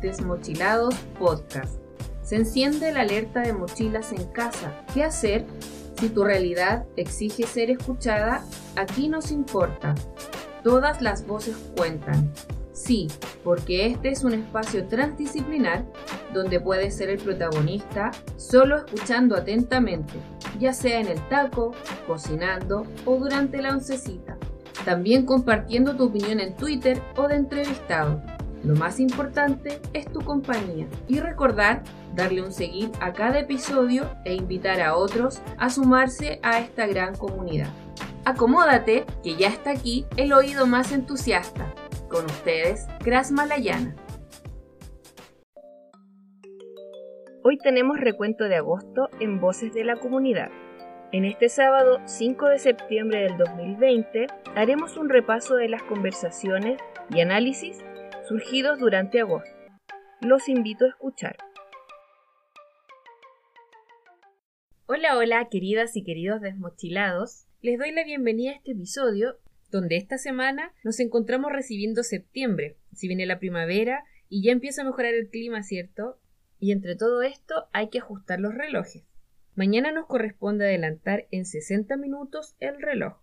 Desmochilados Podcast. Se enciende la alerta de mochilas en casa. ¿Qué hacer? Si tu realidad exige ser escuchada, aquí nos importa. Todas las voces cuentan. Sí, porque este es un espacio transdisciplinar donde puedes ser el protagonista solo escuchando atentamente, ya sea en el taco, cocinando o durante la oncecita. También compartiendo tu opinión en Twitter o de entrevistado. Lo más importante es tu compañía y recordar darle un seguir a cada episodio e invitar a otros a sumarse a esta gran comunidad. Acomódate, que ya está aquí el oído más entusiasta. Con ustedes, Gras Malayana. Hoy tenemos recuento de agosto en Voces de la Comunidad. En este sábado 5 de septiembre del 2020 haremos un repaso de las conversaciones y análisis surgidos durante agosto. Los invito a escuchar. Hola, hola, queridas y queridos desmochilados. Les doy la bienvenida a este episodio donde esta semana nos encontramos recibiendo septiembre, si viene la primavera y ya empieza a mejorar el clima, ¿cierto? Y entre todo esto hay que ajustar los relojes. Mañana nos corresponde adelantar en 60 minutos el reloj.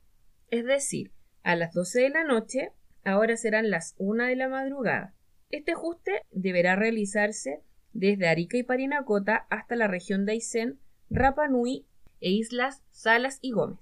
Es decir, a las 12 de la noche, ahora serán las 1 de la madrugada. Este ajuste deberá realizarse desde Arica y Parinacota hasta la región de Aysén, Rapa Nui e islas Salas y Gómez.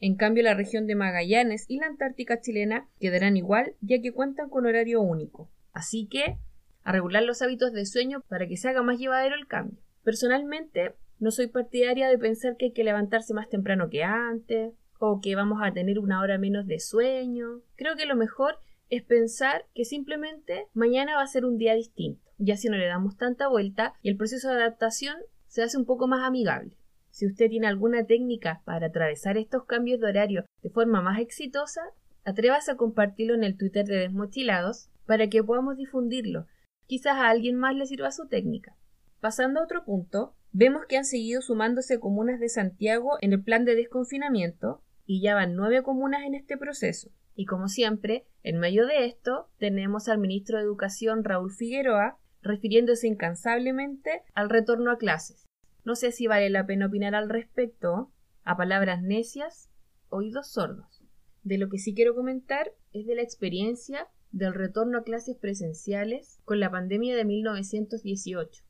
En cambio, la región de Magallanes y la Antártica chilena quedarán igual, ya que cuentan con horario único. Así que, a regular los hábitos de sueño para que se haga más llevadero el cambio. Personalmente, no soy partidaria de pensar que hay que levantarse más temprano que antes, o que vamos a tener una hora menos de sueño. Creo que lo mejor es pensar que simplemente mañana va a ser un día distinto, ya si no le damos tanta vuelta y el proceso de adaptación se hace un poco más amigable. Si usted tiene alguna técnica para atravesar estos cambios de horario de forma más exitosa, atrévase a compartirlo en el Twitter de Desmochilados para que podamos difundirlo. Quizás a alguien más le sirva su técnica. Pasando a otro punto, vemos que han seguido sumándose comunas de Santiago en el plan de desconfinamiento y ya van nueve comunas en este proceso. Y como siempre, en medio de esto tenemos al ministro de Educación Raúl Figueroa refiriéndose incansablemente al retorno a clases. No sé si vale la pena opinar al respecto, a palabras necias, oídos sordos. De lo que sí quiero comentar es de la experiencia del retorno a clases presenciales con la pandemia de 1918.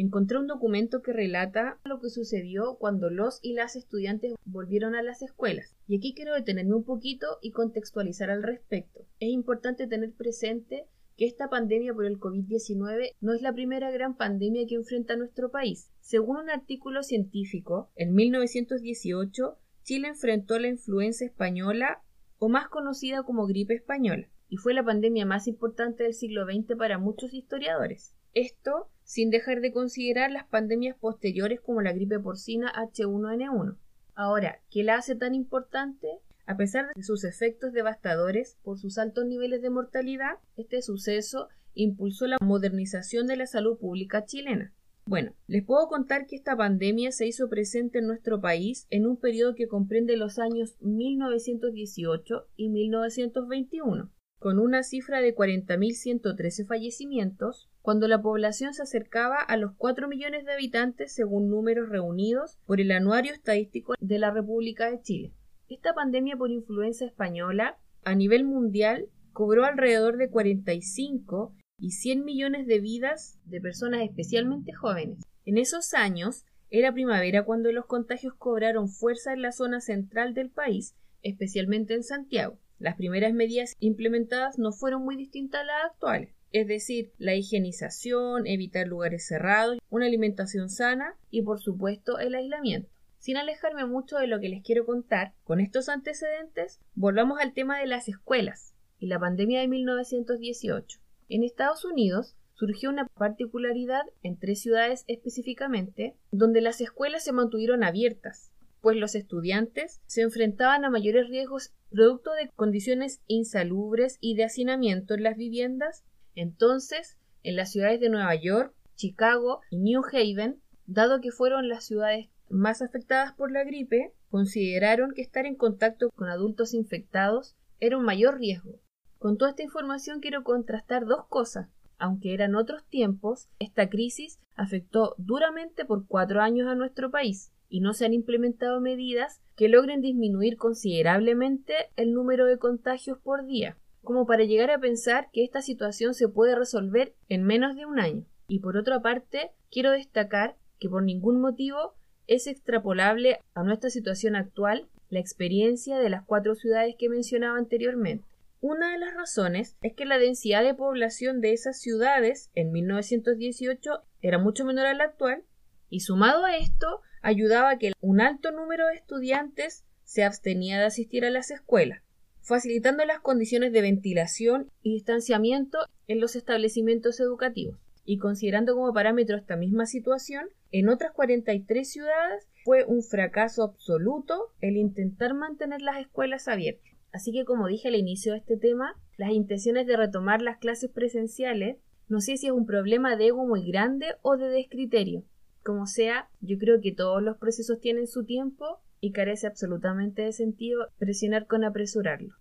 Encontré un documento que relata lo que sucedió cuando los y las estudiantes volvieron a las escuelas. Y aquí quiero detenerme un poquito y contextualizar al respecto. Es importante tener presente que esta pandemia por el COVID-19 no es la primera gran pandemia que enfrenta nuestro país. Según un artículo científico, en 1918 Chile enfrentó la influenza española o más conocida como gripe española, y fue la pandemia más importante del siglo XX para muchos historiadores. Esto sin dejar de considerar las pandemias posteriores como la gripe porcina H1N1. Ahora, ¿qué la hace tan importante? A pesar de sus efectos devastadores por sus altos niveles de mortalidad, este suceso impulsó la modernización de la salud pública chilena. Bueno, les puedo contar que esta pandemia se hizo presente en nuestro país en un periodo que comprende los años 1918 y 1921, con una cifra de 40.113 fallecimientos, cuando la población se acercaba a los 4 millones de habitantes según números reunidos por el Anuario Estadístico de la República de Chile. Esta pandemia por influenza española a nivel mundial cobró alrededor de 45 y 100 millones de vidas de personas especialmente jóvenes. En esos años era primavera cuando los contagios cobraron fuerza en la zona central del país, especialmente en Santiago. Las primeras medidas implementadas no fueron muy distintas a las actuales, es decir, la higienización, evitar lugares cerrados, una alimentación sana y por supuesto el aislamiento. Sin alejarme mucho de lo que les quiero contar, con estos antecedentes, volvamos al tema de las escuelas y la pandemia de 1918. En Estados Unidos surgió una particularidad en tres ciudades específicamente, donde las escuelas se mantuvieron abiertas, pues los estudiantes se enfrentaban a mayores riesgos producto de condiciones insalubres y de hacinamiento en las viviendas. Entonces, en las ciudades de Nueva York, Chicago y New Haven, dado que fueron las ciudades más afectadas por la gripe consideraron que estar en contacto con adultos infectados era un mayor riesgo. Con toda esta información quiero contrastar dos cosas. aunque eran otros tiempos, esta crisis afectó duramente por cuatro años a nuestro país y no se han implementado medidas que logren disminuir considerablemente el número de contagios por día, como para llegar a pensar que esta situación se puede resolver en menos de un año. Y por otra parte, quiero destacar que por ningún motivo es extrapolable a nuestra situación actual la experiencia de las cuatro ciudades que mencionaba anteriormente. Una de las razones es que la densidad de población de esas ciudades en 1918 era mucho menor a la actual y sumado a esto ayudaba a que un alto número de estudiantes se abstenía de asistir a las escuelas, facilitando las condiciones de ventilación y distanciamiento en los establecimientos educativos. Y considerando como parámetro esta misma situación, en otras 43 ciudades fue un fracaso absoluto el intentar mantener las escuelas abiertas. Así que como dije al inicio de este tema, las intenciones de retomar las clases presenciales no sé si es un problema de ego muy grande o de descriterio. Como sea, yo creo que todos los procesos tienen su tiempo y carece absolutamente de sentido presionar con apresurarlo.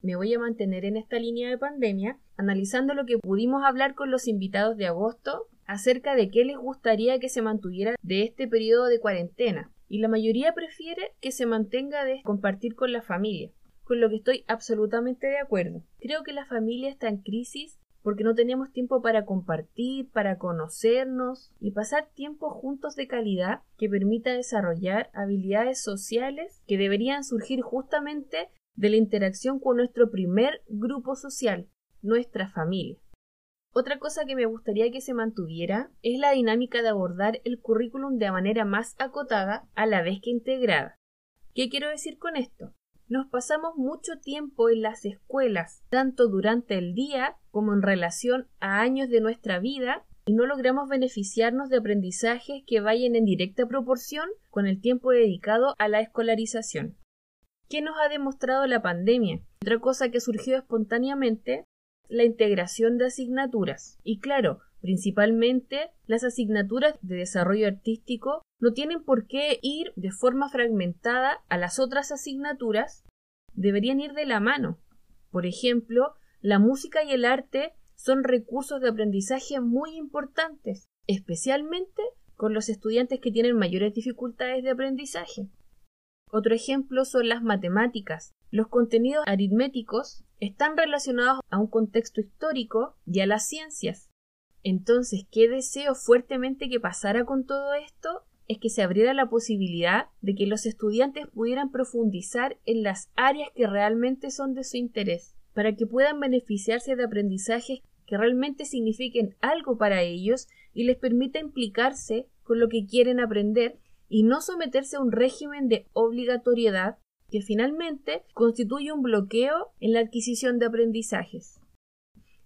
Me voy a mantener en esta línea de pandemia, analizando lo que pudimos hablar con los invitados de agosto acerca de qué les gustaría que se mantuviera de este periodo de cuarentena, y la mayoría prefiere que se mantenga de compartir con la familia, con lo que estoy absolutamente de acuerdo. Creo que la familia está en crisis porque no tenemos tiempo para compartir, para conocernos y pasar tiempo juntos de calidad que permita desarrollar habilidades sociales que deberían surgir justamente de la interacción con nuestro primer grupo social, nuestra familia. Otra cosa que me gustaría que se mantuviera es la dinámica de abordar el currículum de manera más acotada a la vez que integrada. ¿Qué quiero decir con esto? Nos pasamos mucho tiempo en las escuelas, tanto durante el día como en relación a años de nuestra vida, y no logramos beneficiarnos de aprendizajes que vayan en directa proporción con el tiempo dedicado a la escolarización. ¿Qué nos ha demostrado la pandemia? Otra cosa que surgió espontáneamente, la integración de asignaturas. Y claro, principalmente las asignaturas de desarrollo artístico no tienen por qué ir de forma fragmentada a las otras asignaturas, deberían ir de la mano. Por ejemplo, la música y el arte son recursos de aprendizaje muy importantes, especialmente con los estudiantes que tienen mayores dificultades de aprendizaje. Otro ejemplo son las matemáticas. Los contenidos aritméticos están relacionados a un contexto histórico y a las ciencias. Entonces, ¿qué deseo fuertemente que pasara con todo esto? es que se abriera la posibilidad de que los estudiantes pudieran profundizar en las áreas que realmente son de su interés, para que puedan beneficiarse de aprendizajes que realmente signifiquen algo para ellos y les permita implicarse con lo que quieren aprender y no someterse a un régimen de obligatoriedad que finalmente constituye un bloqueo en la adquisición de aprendizajes.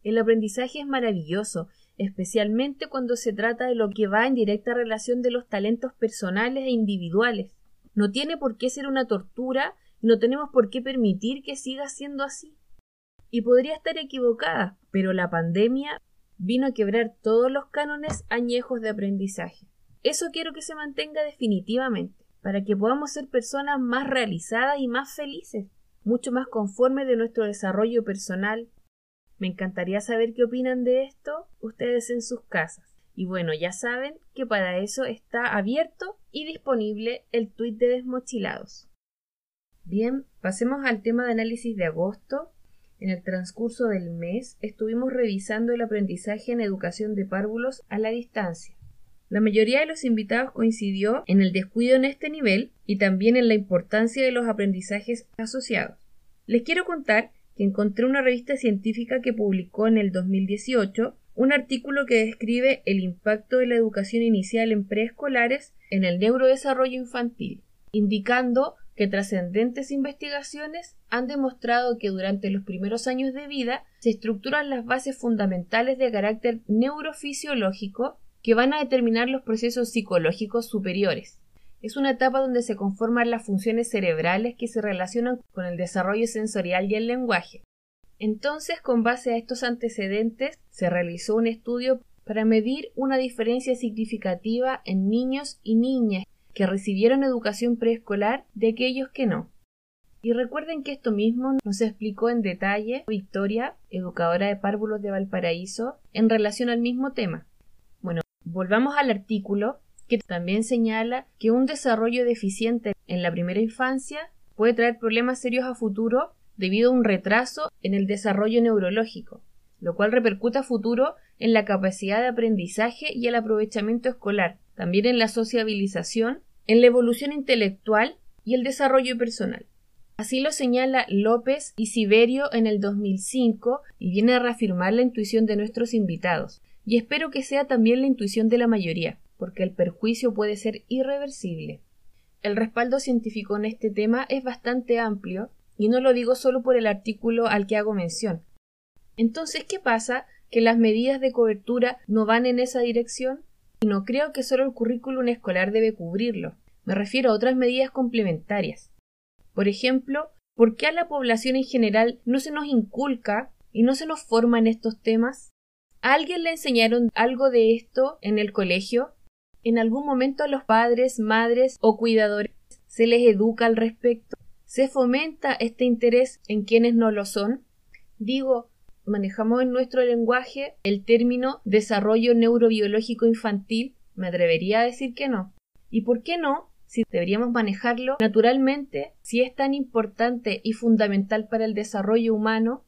El aprendizaje es maravilloso especialmente cuando se trata de lo que va en directa relación de los talentos personales e individuales. No tiene por qué ser una tortura y no tenemos por qué permitir que siga siendo así. Y podría estar equivocada, pero la pandemia vino a quebrar todos los cánones añejos de aprendizaje. Eso quiero que se mantenga definitivamente, para que podamos ser personas más realizadas y más felices, mucho más conformes de nuestro desarrollo personal, me encantaría saber qué opinan de esto ustedes en sus casas. Y bueno, ya saben que para eso está abierto y disponible el tweet de Desmochilados. Bien, pasemos al tema de análisis de agosto. En el transcurso del mes estuvimos revisando el aprendizaje en educación de párvulos a la distancia. La mayoría de los invitados coincidió en el descuido en este nivel y también en la importancia de los aprendizajes asociados. Les quiero contar que encontré una revista científica que publicó en el 2018 un artículo que describe el impacto de la educación inicial en preescolares en el neurodesarrollo infantil, indicando que trascendentes investigaciones han demostrado que durante los primeros años de vida se estructuran las bases fundamentales de carácter neurofisiológico que van a determinar los procesos psicológicos superiores. Es una etapa donde se conforman las funciones cerebrales que se relacionan con el desarrollo sensorial y el lenguaje. Entonces, con base a estos antecedentes, se realizó un estudio para medir una diferencia significativa en niños y niñas que recibieron educación preescolar de aquellos que no. Y recuerden que esto mismo nos explicó en detalle Victoria, educadora de párvulos de Valparaíso, en relación al mismo tema. Bueno, volvamos al artículo que también señala que un desarrollo deficiente en la primera infancia puede traer problemas serios a futuro debido a un retraso en el desarrollo neurológico, lo cual repercute a futuro en la capacidad de aprendizaje y el aprovechamiento escolar, también en la sociabilización, en la evolución intelectual y el desarrollo personal. Así lo señala López y Siberio en el 2005 y viene a reafirmar la intuición de nuestros invitados, y espero que sea también la intuición de la mayoría, porque el perjuicio puede ser irreversible. El respaldo científico en este tema es bastante amplio, y no lo digo solo por el artículo al que hago mención. Entonces, ¿qué pasa? ¿Que las medidas de cobertura no van en esa dirección? Y no creo que solo el currículum escolar debe cubrirlo. Me refiero a otras medidas complementarias. Por ejemplo, ¿por qué a la población en general no se nos inculca y no se nos forma en estos temas? ¿A alguien le enseñaron algo de esto en el colegio? ¿En algún momento a los padres, madres o cuidadores se les educa al respecto? ¿Se fomenta este interés en quienes no lo son? Digo, manejamos en nuestro lenguaje el término desarrollo neurobiológico infantil, me atrevería a decir que no. ¿Y por qué no? si deberíamos manejarlo naturalmente, si es tan importante y fundamental para el desarrollo humano,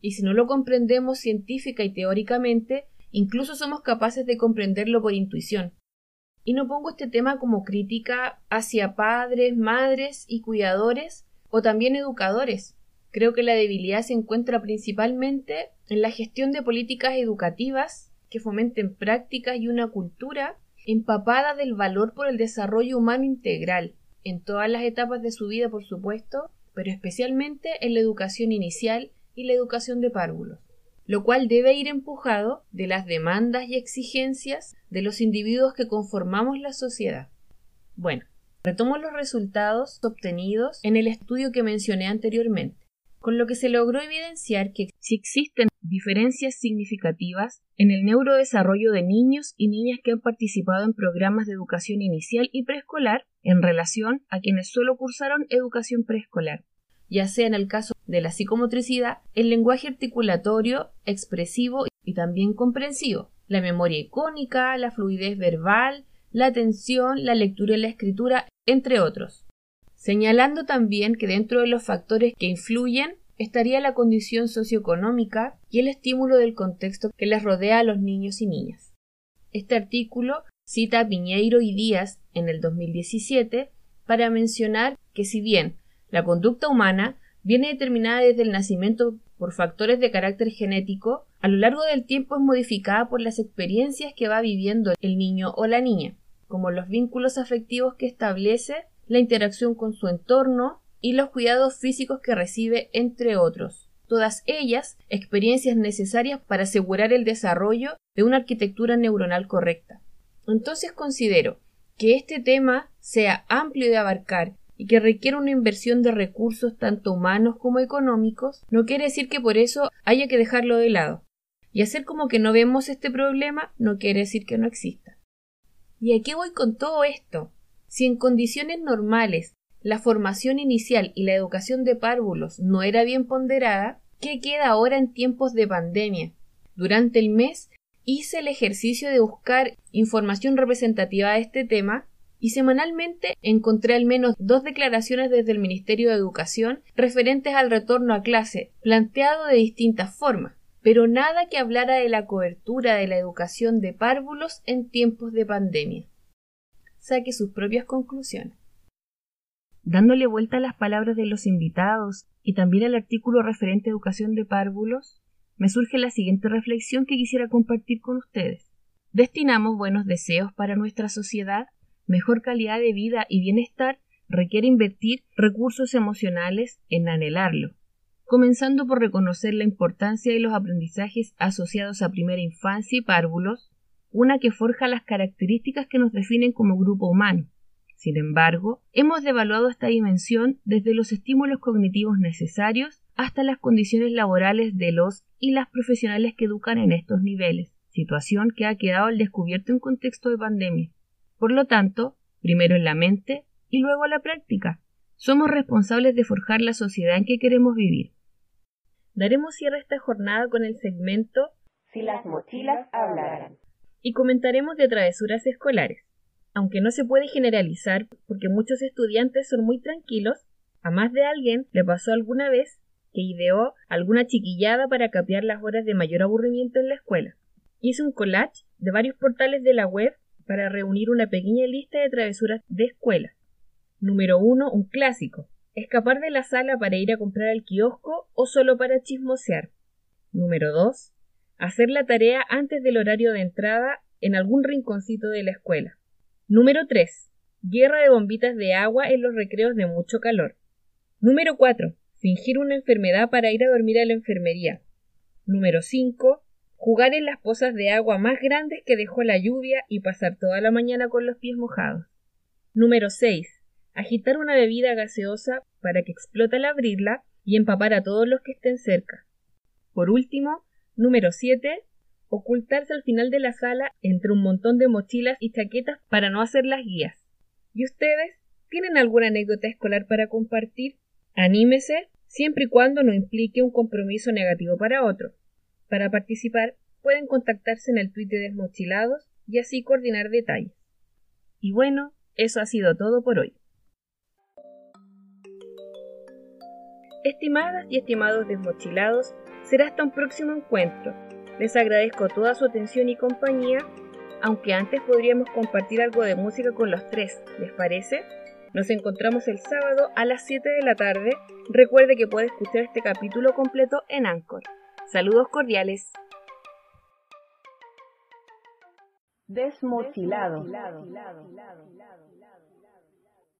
y si no lo comprendemos científica y teóricamente, incluso somos capaces de comprenderlo por intuición. Y no pongo este tema como crítica hacia padres, madres y cuidadores, o también educadores. Creo que la debilidad se encuentra principalmente en la gestión de políticas educativas que fomenten prácticas y una cultura empapada del valor por el desarrollo humano integral, en todas las etapas de su vida, por supuesto, pero especialmente en la educación inicial y la educación de párvulos, lo cual debe ir empujado de las demandas y exigencias de los individuos que conformamos la sociedad. Bueno, retomo los resultados obtenidos en el estudio que mencioné anteriormente con lo que se logró evidenciar que si existen diferencias significativas en el neurodesarrollo de niños y niñas que han participado en programas de educación inicial y preescolar en relación a quienes solo cursaron educación preescolar, ya sea en el caso de la psicomotricidad, el lenguaje articulatorio, expresivo y también comprensivo, la memoria icónica, la fluidez verbal, la atención, la lectura y la escritura, entre otros señalando también que dentro de los factores que influyen estaría la condición socioeconómica y el estímulo del contexto que les rodea a los niños y niñas. Este artículo cita a Piñeiro y Díaz en el 2017 para mencionar que si bien la conducta humana viene determinada desde el nacimiento por factores de carácter genético, a lo largo del tiempo es modificada por las experiencias que va viviendo el niño o la niña, como los vínculos afectivos que establece la interacción con su entorno y los cuidados físicos que recibe, entre otros. Todas ellas experiencias necesarias para asegurar el desarrollo de una arquitectura neuronal correcta. Entonces considero que este tema sea amplio de abarcar y que requiere una inversión de recursos tanto humanos como económicos, no quiere decir que por eso haya que dejarlo de lado. Y hacer como que no vemos este problema no quiere decir que no exista. ¿Y a qué voy con todo esto? Si en condiciones normales la formación inicial y la educación de párvulos no era bien ponderada, ¿qué queda ahora en tiempos de pandemia? Durante el mes hice el ejercicio de buscar información representativa de este tema y semanalmente encontré al menos dos declaraciones desde el Ministerio de Educación referentes al retorno a clase, planteado de distintas formas, pero nada que hablara de la cobertura de la educación de párvulos en tiempos de pandemia saque sus propias conclusiones. Dándole vuelta a las palabras de los invitados y también al artículo referente a educación de párvulos, me surge la siguiente reflexión que quisiera compartir con ustedes. Destinamos buenos deseos para nuestra sociedad, mejor calidad de vida y bienestar requiere invertir recursos emocionales en anhelarlo, comenzando por reconocer la importancia de los aprendizajes asociados a primera infancia y párvulos, una que forja las características que nos definen como grupo humano. Sin embargo, hemos devaluado esta dimensión desde los estímulos cognitivos necesarios hasta las condiciones laborales de los y las profesionales que educan en estos niveles, situación que ha quedado al descubierto en contexto de pandemia. Por lo tanto, primero en la mente y luego en la práctica, Somos responsables de forjar la sociedad en que queremos vivir. Daremos cierre a esta jornada con el segmento Si las mochilas hablaran. Y comentaremos de travesuras escolares. Aunque no se puede generalizar porque muchos estudiantes son muy tranquilos, a más de alguien le pasó alguna vez que ideó alguna chiquillada para capear las horas de mayor aburrimiento en la escuela. Hice un collage de varios portales de la web para reunir una pequeña lista de travesuras de escuela. Número 1. Un clásico. Escapar de la sala para ir a comprar al kiosco o solo para chismosear. Número 2. Hacer la tarea antes del horario de entrada en algún rinconcito de la escuela. Número 3. Guerra de bombitas de agua en los recreos de mucho calor. Número 4. Fingir una enfermedad para ir a dormir a la enfermería. Número 5. Jugar en las pozas de agua más grandes que dejó la lluvia y pasar toda la mañana con los pies mojados. Número 6. Agitar una bebida gaseosa para que explote al abrirla y empapar a todos los que estén cerca. Por último, número 7. Ocultarse al final de la sala entre un montón de mochilas y chaquetas para no hacer las guías. ¿Y ustedes? ¿Tienen alguna anécdota escolar para compartir? Anímese siempre y cuando no implique un compromiso negativo para otro. Para participar, pueden contactarse en el tweet de Desmochilados y así coordinar detalles. Y bueno, eso ha sido todo por hoy. Estimadas y estimados desmochilados, será hasta un próximo encuentro. Les agradezco toda su atención y compañía, aunque antes podríamos compartir algo de música con los tres, ¿les parece? Nos encontramos el sábado a las 7 de la tarde. Recuerde que puede escuchar este capítulo completo en Anchor. Saludos cordiales. Desmochilado.